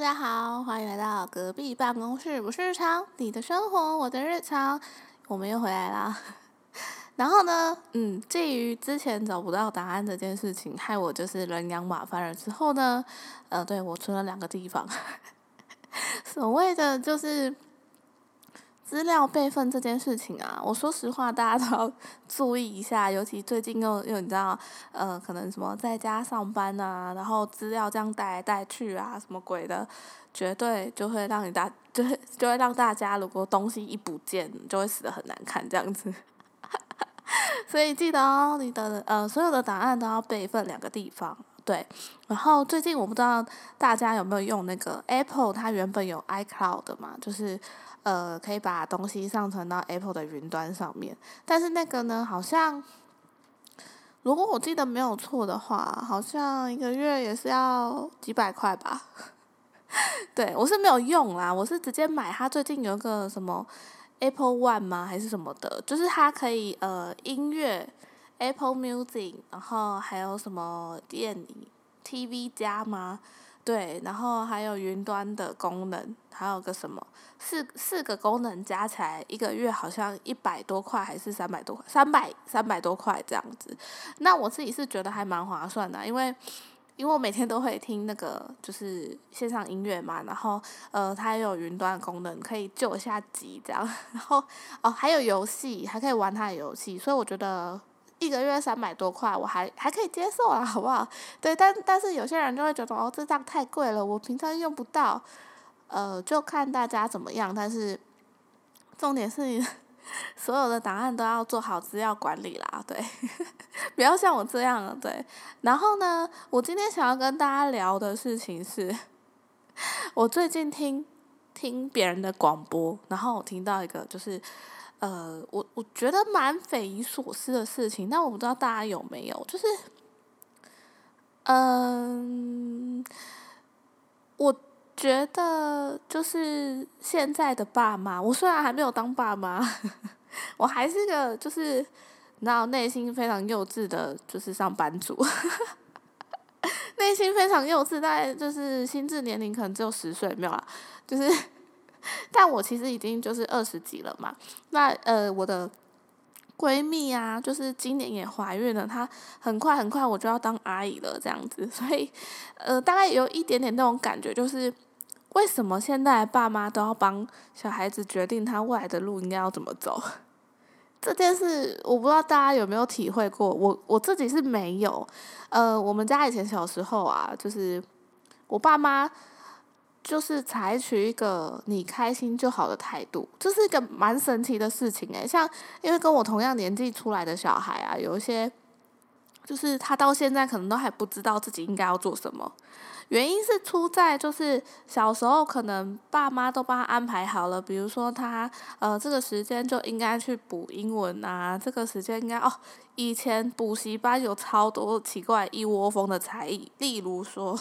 大家好，欢迎来到隔壁办公室，不是日常，你的生活，我的日常，我们又回来啦。然后呢，嗯，鉴于之前找不到答案这件事情，害我就是人仰马翻了。之后呢，呃，对我存了两个地方，所谓的就是。资料备份这件事情啊，我说实话，大家都要 注意一下，尤其最近又又你知道，呃，可能什么在家上班啊，然后资料这样带来带去啊，什么鬼的，绝对就会让你大，就会就会让大家如果东西一不见，就会死的很难看这样子。所以记得哦，你的呃所有的档案都要备份两个地方，对。然后最近我不知道大家有没有用那个 Apple，它原本有 iCloud 的嘛，就是。呃，可以把东西上传到 Apple 的云端上面，但是那个呢，好像如果我记得没有错的话，好像一个月也是要几百块吧。对我是没有用啦，我是直接买它最近有个什么 Apple One 吗？还是什么的？就是它可以呃音乐 Apple Music，然后还有什么电影 TV 加吗？对，然后还有云端的功能，还有个什么四四个功能加起来一个月好像一百多块还是三百多块，三百三百多块这样子。那我自己是觉得还蛮划算的，因为因为我每天都会听那个就是线上音乐嘛，然后呃它也有云端的功能可以救一下急这样，然后哦还有游戏还可以玩它的游戏，所以我觉得。一个月三百多块，我还还可以接受啊，好不好？对，但但是有些人就会觉得哦，这样太贵了，我平常用不到。呃，就看大家怎么样，但是重点是 所有的档案都要做好资料管理啦，对，不要像我这样，对。然后呢，我今天想要跟大家聊的事情是，我最近听听别人的广播，然后我听到一个就是。呃，我我觉得蛮匪夷所思的事情，但我不知道大家有没有，就是，嗯，我觉得就是现在的爸妈，我虽然还没有当爸妈，我还是个就是，然后内心非常幼稚的，就是上班族，内心非常幼稚，在就是心智年龄可能只有十岁，没有啦，就是。但我其实已经就是二十几了嘛，那呃我的闺蜜啊，就是今年也怀孕了，她很快很快我就要当阿姨了这样子，所以呃大概有一点点那种感觉，就是为什么现在爸妈都要帮小孩子决定他未来的路应该要怎么走？这件事我不知道大家有没有体会过，我我自己是没有，呃我们家以前小时候啊，就是我爸妈。就是采取一个你开心就好的态度，这是一个蛮神奇的事情诶。像因为跟我同样年纪出来的小孩啊，有一些就是他到现在可能都还不知道自己应该要做什么。原因是出在就是小时候可能爸妈都帮他安排好了，比如说他呃这个时间就应该去补英文啊，这个时间应该哦，以前补习班有超多奇怪一窝蜂的才艺，例如说。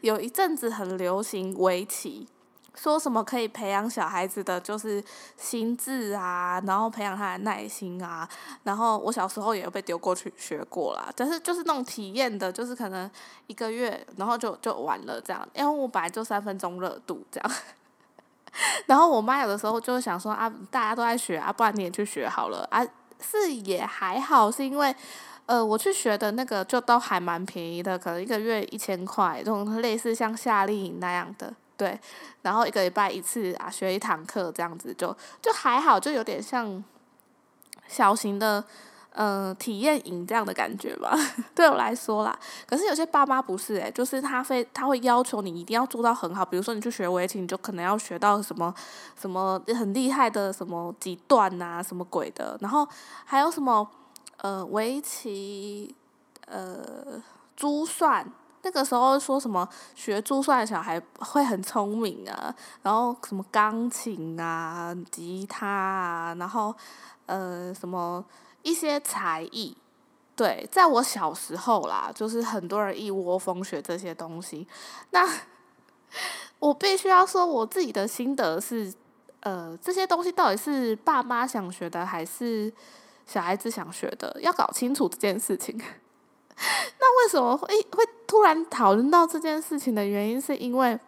有一阵子很流行围棋，说什么可以培养小孩子的就是心智啊，然后培养他的耐心啊。然后我小时候也有被丢过去学过啦，但是就是那种体验的，就是可能一个月，然后就就完了这样。因为我本来就三分钟热度这样。然后我妈有的时候就想说啊，大家都在学啊，不然你也去学好了啊。是也还好，是因为。呃，我去学的那个就都还蛮便宜的，可能一个月一千块，这种类似像夏令营那样的，对。然后一个礼拜一次啊，学一堂课这样子，就就还好，就有点像小型的呃体验营这样的感觉吧，对我来说啦。可是有些爸妈不是诶，就是他非他会要求你一定要做到很好，比如说你去学围棋，你就可能要学到什么什么很厉害的什么几段啊，什么鬼的，然后还有什么。呃，围棋，呃，珠算，那个时候说什么学珠算的小孩会很聪明啊，然后什么钢琴啊、吉他啊，然后呃，什么一些才艺，对，在我小时候啦，就是很多人一窝蜂学这些东西。那我必须要说，我自己的心得是，呃，这些东西到底是爸妈想学的，还是？小孩子想学的，要搞清楚这件事情。那为什么会会突然讨论到这件事情的原因，是因为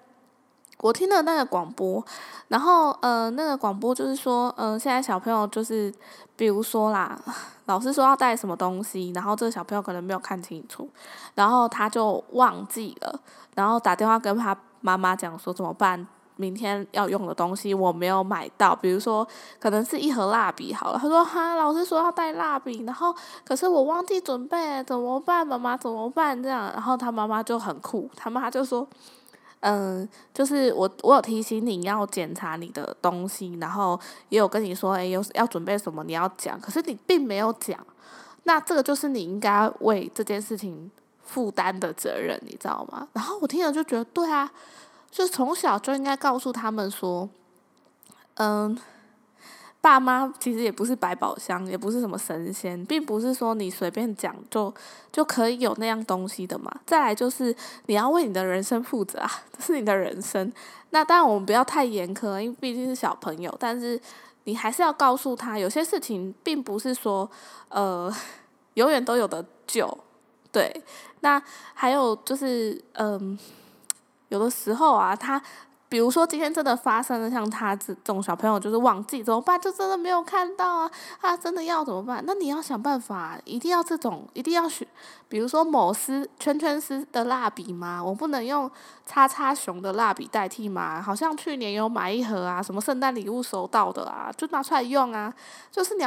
我听了那个广播，然后呃，那个广播就是说，嗯，现在小朋友就是，比如说啦，老师说要带什么东西，然后这个小朋友可能没有看清楚，然后他就忘记了，然后打电话跟他妈妈讲说怎么办？明天要用的东西我没有买到，比如说可能是一盒蜡笔好了，他说哈，老师说要带蜡笔，然后可是我忘记准备，怎么办？妈妈怎么办？这样，然后他妈妈就很酷，他妈就说。嗯，就是我我有提醒你要检查你的东西，然后也有跟你说，哎，有要准备什么你要讲，可是你并没有讲，那这个就是你应该为这件事情负担的责任，你知道吗？然后我听了就觉得，对啊，就从小就应该告诉他们说，嗯。爸妈其实也不是百宝箱，也不是什么神仙，并不是说你随便讲就就可以有那样东西的嘛。再来就是你要为你的人生负责啊，这是你的人生。那当然我们不要太严苛，因为毕竟是小朋友，但是你还是要告诉他，有些事情并不是说呃永远都有的救。对，那还有就是嗯，有的时候啊，他。比如说今天真的发生了，像他这种小朋友就是忘记怎么办？就真的没有看到啊！他真的要怎么办？那你要想办法，一定要这种，一定要选，比如说某丝圈圈丝的蜡笔吗？我不能用叉叉熊的蜡笔代替吗？好像去年有买一盒啊，什么圣诞礼物收到的啊，就拿出来用啊，就是你要。